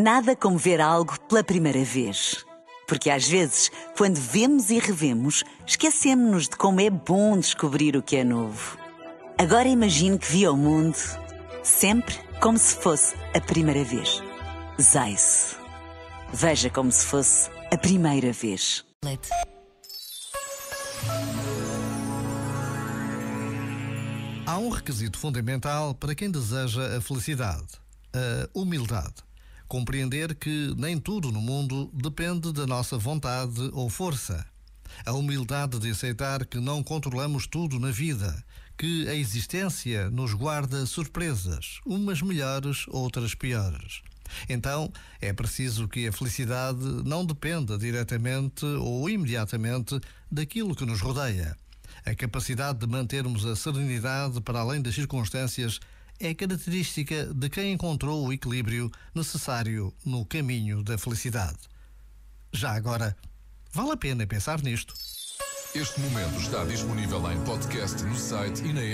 Nada como ver algo pela primeira vez. Porque às vezes, quando vemos e revemos, esquecemos-nos de como é bom descobrir o que é novo. Agora imagine que viu o mundo sempre como se fosse a primeira vez. Zais. Veja como se fosse a primeira vez. Há um requisito fundamental para quem deseja a felicidade: a humildade. Compreender que nem tudo no mundo depende da nossa vontade ou força. A humildade de aceitar que não controlamos tudo na vida, que a existência nos guarda surpresas, umas melhores, outras piores. Então, é preciso que a felicidade não dependa diretamente ou imediatamente daquilo que nos rodeia. A capacidade de mantermos a serenidade para além das circunstâncias é característica de quem encontrou o equilíbrio necessário no caminho da felicidade. Já agora, vale a pena pensar nisto. Este momento está disponível em podcast no site e na.